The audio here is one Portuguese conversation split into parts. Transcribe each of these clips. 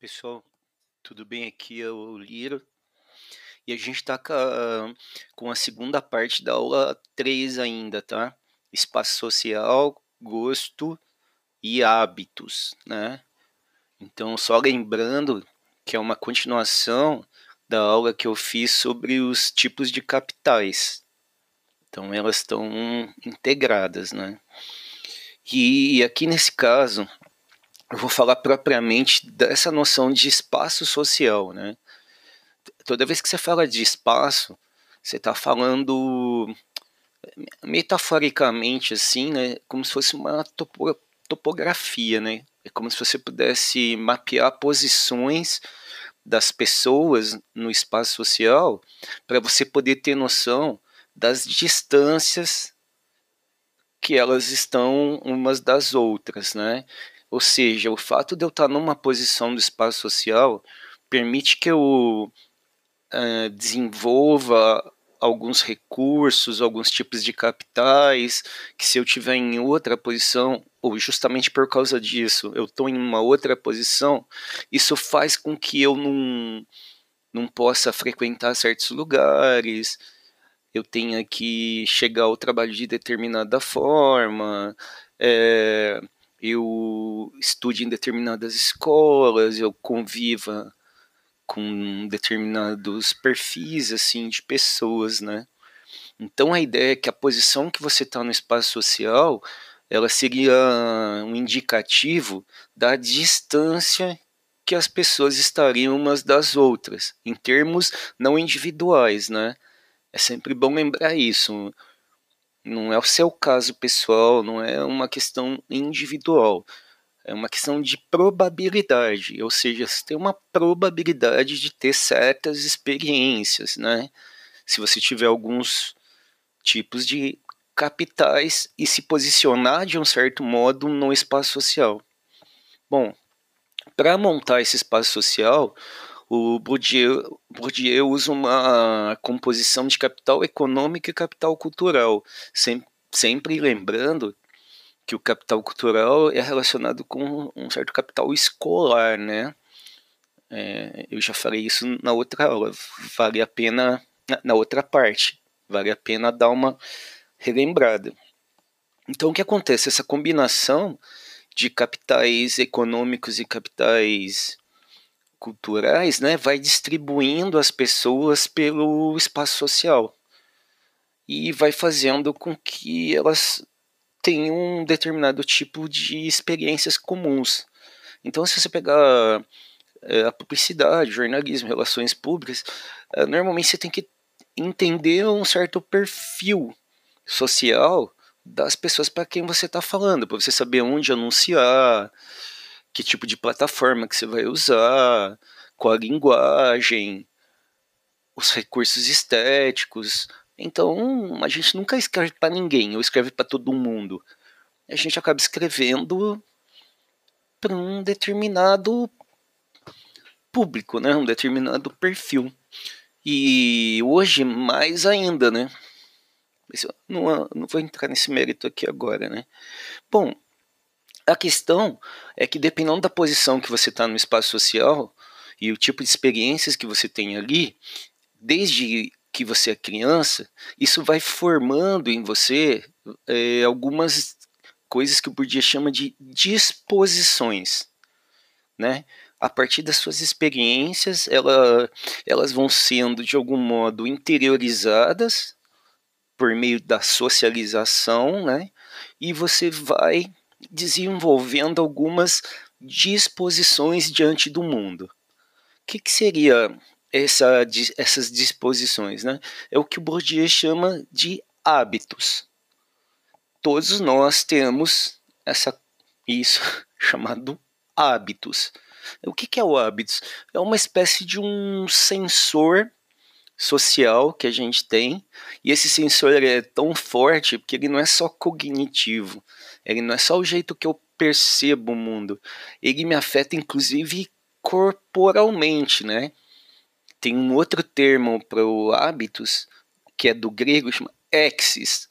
Pessoal, tudo bem? Aqui é o Liro. E a gente está com, com a segunda parte da aula 3 ainda, tá? Espaço social, gosto e hábitos, né? Então, só lembrando que é uma continuação da aula que eu fiz sobre os tipos de capitais. Então, elas estão integradas, né? E aqui nesse caso, eu vou falar propriamente dessa noção de espaço social, né? Toda vez que você fala de espaço, você está falando metaforicamente assim, né? Como se fosse uma topo topografia, né? É como se você pudesse mapear posições das pessoas no espaço social para você poder ter noção das distâncias que elas estão umas das outras, né? Ou seja, o fato de eu estar numa posição do espaço social permite que eu uh, desenvolva alguns recursos, alguns tipos de capitais, que se eu tiver em outra posição, ou justamente por causa disso, eu estou em uma outra posição, isso faz com que eu não, não possa frequentar certos lugares, eu tenha que chegar ao trabalho de determinada forma, é, eu estude em determinadas escolas, eu conviva com determinados perfis assim de pessoas, né? Então a ideia é que a posição que você está no espaço social, ela seria um indicativo da distância que as pessoas estariam umas das outras, em termos não individuais, né? É sempre bom lembrar isso. Não é o seu caso pessoal, não é uma questão individual. É uma questão de probabilidade, ou seja, você tem uma probabilidade de ter certas experiências, né? Se você tiver alguns tipos de capitais e se posicionar de um certo modo no espaço social. Bom, para montar esse espaço social, o Bourdieu, Bourdieu usa uma composição de capital econômico e capital cultural, sempre, sempre lembrando que o capital cultural é relacionado com um certo capital escolar, né? É, eu já falei isso na outra aula, vale a pena, na, na outra parte, vale a pena dar uma relembrada. Então, o que acontece? Essa combinação de capitais econômicos e capitais culturais, né, vai distribuindo as pessoas pelo espaço social e vai fazendo com que elas tenham um determinado tipo de experiências comuns. Então, se você pegar é, a publicidade, jornalismo, relações públicas, é, normalmente você tem que entender um certo perfil social das pessoas para quem você está falando, para você saber onde anunciar, que tipo de plataforma que você vai usar, qual a linguagem, os recursos estéticos. Então, a gente nunca escreve para ninguém, ou escreve para todo mundo. A gente acaba escrevendo para um determinado público, né? um determinado perfil. E hoje, mais ainda, né? Não, não vou entrar nesse mérito aqui agora, né? Bom, a questão é que dependendo da posição que você está no espaço social e o tipo de experiências que você tem ali, desde que você é criança, isso vai formando em você é, algumas coisas que o Bourdieu chama de disposições, né? A partir das suas experiências, ela, elas vão sendo de algum modo interiorizadas por meio da socialização, né? E você vai desenvolvendo algumas disposições diante do mundo. O que, que seria essa, essas disposições? Né? É o que o Bourdieu chama de hábitos. Todos nós temos essa, isso chamado hábitos. O que, que é o hábitos? É uma espécie de um sensor social que a gente tem, e esse sensor é tão forte porque ele não é só cognitivo, ele não é só o jeito que eu percebo o mundo, ele me afeta inclusive corporalmente, né? Tem um outro termo para o hábitos, que é do grego, chama exis.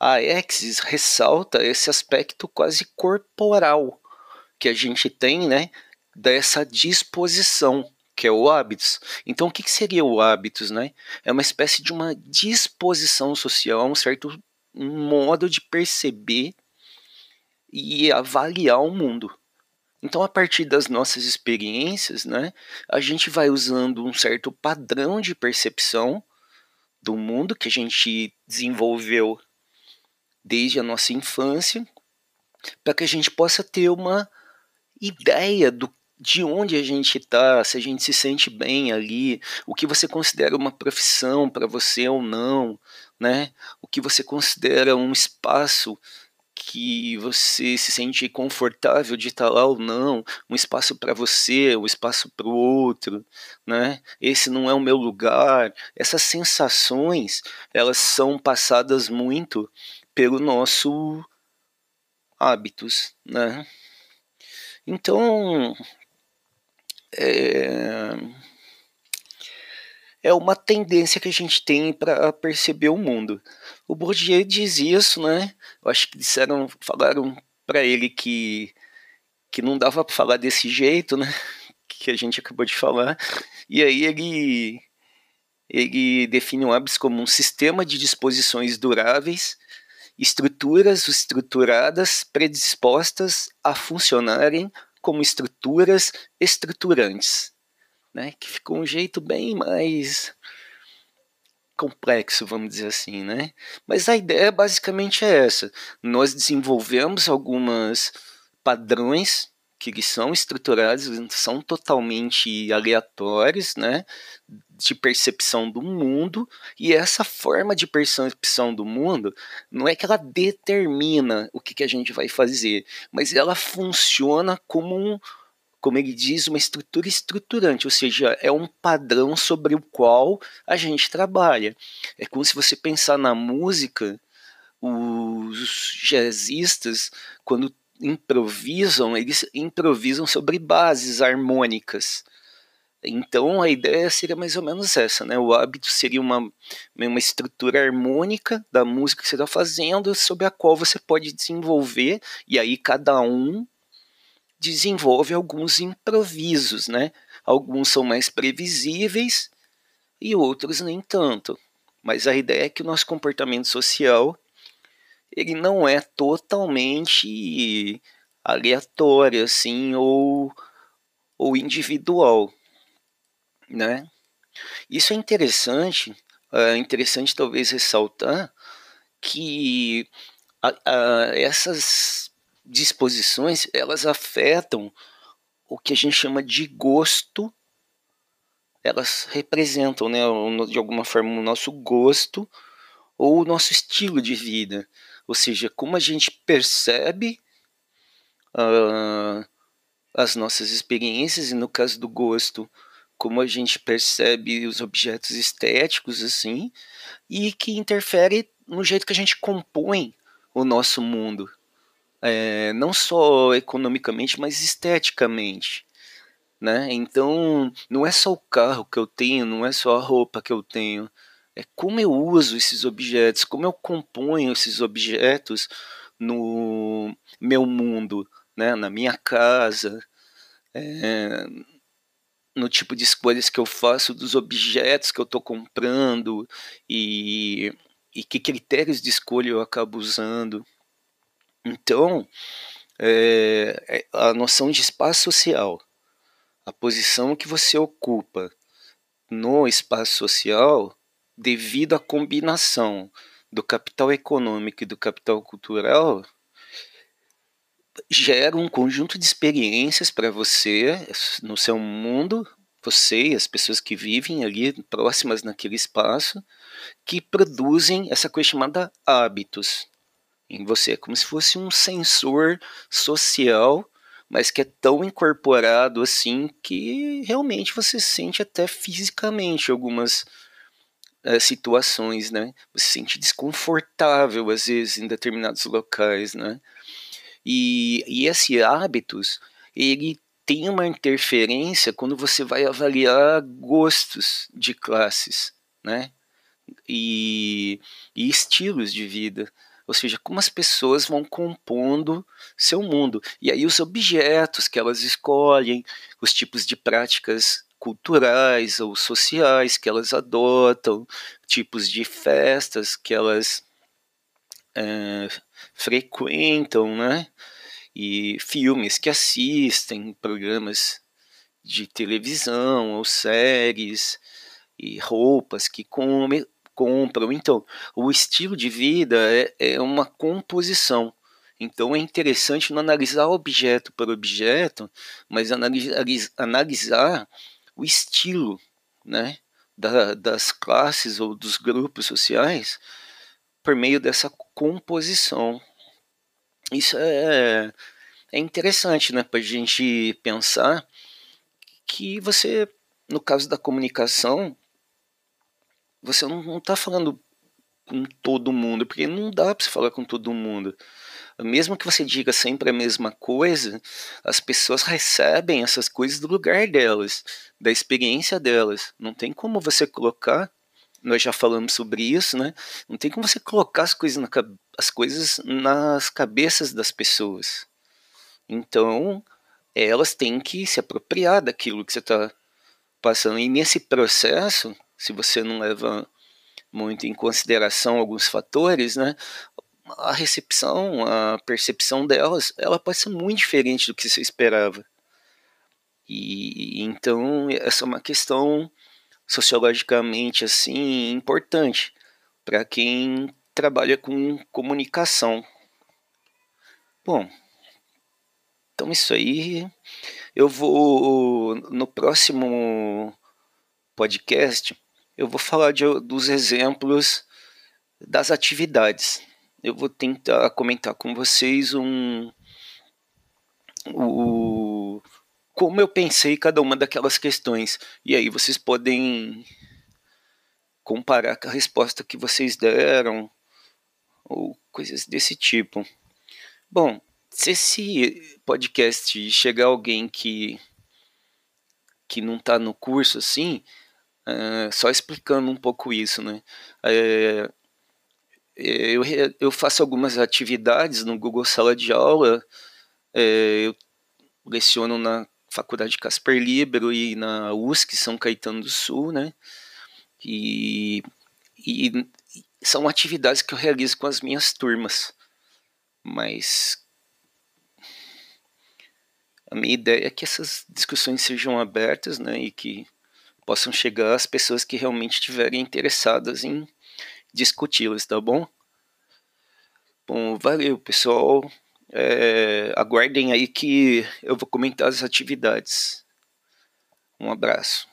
A exis ressalta esse aspecto quase corporal que a gente tem, né? dessa disposição que é o hábitos. Então, o que, que seria o hábitos, né? É uma espécie de uma disposição social, um certo modo de perceber e avaliar o mundo. Então, a partir das nossas experiências, né, a gente vai usando um certo padrão de percepção do mundo que a gente desenvolveu desde a nossa infância, para que a gente possa ter uma ideia do de onde a gente está, se a gente se sente bem ali, o que você considera uma profissão para você ou não, né? O que você considera um espaço que você se sente confortável de estar lá ou não, um espaço para você, um espaço para o outro, né? Esse não é o meu lugar. Essas sensações, elas são passadas muito pelo nosso hábitos, né? Então, é, é uma tendência que a gente tem para perceber o mundo. O Bourdieu diz isso, né? Eu acho que disseram, falaram para ele que que não dava para falar desse jeito, né? Que a gente acabou de falar. E aí ele ele define o hábito como um sistema de disposições duráveis, estruturas estruturadas predispostas a funcionarem como estruturas estruturantes, né? Que ficou um jeito bem mais complexo, vamos dizer assim, né? Mas a ideia basicamente é essa. Nós desenvolvemos algumas padrões que são estruturados, são totalmente aleatórios, né? De percepção do mundo, e essa forma de percepção do mundo não é que ela determina o que, que a gente vai fazer, mas ela funciona como um, como ele diz, uma estrutura estruturante, ou seja, é um padrão sobre o qual a gente trabalha. É como se você pensar na música, os jazzistas, quando improvisam, eles improvisam sobre bases harmônicas. Então a ideia seria mais ou menos essa, né? O hábito seria uma, uma estrutura harmônica da música que você está fazendo, sobre a qual você pode desenvolver, e aí cada um desenvolve alguns improvisos, né? Alguns são mais previsíveis e outros nem tanto. Mas a ideia é que o nosso comportamento social ele não é totalmente aleatório assim ou ou individual, né? Isso é interessante, é interessante talvez ressaltar que a, a, essas disposições elas afetam o que a gente chama de gosto. Elas representam né, de alguma forma o nosso gosto ou o nosso estilo de vida. Ou seja como a gente percebe uh, as nossas experiências e no caso do gosto como a gente percebe os objetos estéticos assim e que interfere no jeito que a gente compõe o nosso mundo é, não só economicamente, mas esteticamente. Né? Então, não é só o carro que eu tenho, não é só a roupa que eu tenho, é como eu uso esses objetos, como eu componho esses objetos no meu mundo, né? na minha casa, é, no tipo de escolhas que eu faço dos objetos que eu estou comprando e, e que critérios de escolha eu acabo usando. Então, é, a noção de espaço social, a posição que você ocupa no espaço social, devido à combinação do capital econômico e do capital cultural, gera um conjunto de experiências para você no seu mundo, você e as pessoas que vivem ali próximas naquele espaço, que produzem essa coisa chamada hábitos em você. É como se fosse um sensor social, mas que é tão incorporado assim que realmente você sente até fisicamente algumas é, situações, né? Você se sente desconfortável às vezes em determinados locais, né? E, e esse hábitos, ele tem uma interferência quando você vai avaliar gostos de classes, né? E, e estilos de vida ou seja, como as pessoas vão compondo seu mundo. E aí os objetos que elas escolhem, os tipos de práticas culturais ou sociais que elas adotam, tipos de festas que elas é, frequentam, né? E filmes que assistem, programas de televisão ou séries e roupas que come, compram. Então, o estilo de vida é, é uma composição. Então é interessante não analisar objeto por objeto, mas analisar, analisar o estilo né, da, das classes ou dos grupos sociais por meio dessa composição. Isso é, é interessante né, para a gente pensar que você, no caso da comunicação, você não está falando com todo mundo, porque não dá para você falar com todo mundo. Mesmo que você diga sempre a mesma coisa, as pessoas recebem essas coisas do lugar delas, da experiência delas. Não tem como você colocar, nós já falamos sobre isso, né? Não tem como você colocar as coisas, na, as coisas nas cabeças das pessoas. Então, elas têm que se apropriar daquilo que você está passando. E nesse processo, se você não leva muito em consideração alguns fatores, né, a recepção, a percepção delas, ela pode ser muito diferente do que você esperava. E então essa é uma questão sociologicamente assim importante para quem trabalha com comunicação. Bom, então isso aí eu vou no próximo podcast eu vou falar de, dos exemplos das atividades. Eu vou tentar comentar com vocês um, o, como eu pensei cada uma daquelas questões. E aí vocês podem comparar com a resposta que vocês deram, ou coisas desse tipo. Bom, se esse podcast chegar alguém que, que não está no curso assim, Uh, só explicando um pouco isso, né? É, eu, eu faço algumas atividades no Google Sala de Aula, é, eu leciono na Faculdade Casper Libero e na USC São Caetano do Sul, né? E, e são atividades que eu realizo com as minhas turmas, mas a minha ideia é que essas discussões sejam abertas, né? E que possam chegar às pessoas que realmente estiverem interessadas em discuti-las, tá bom? Bom, valeu pessoal. É, aguardem aí que eu vou comentar as atividades. Um abraço.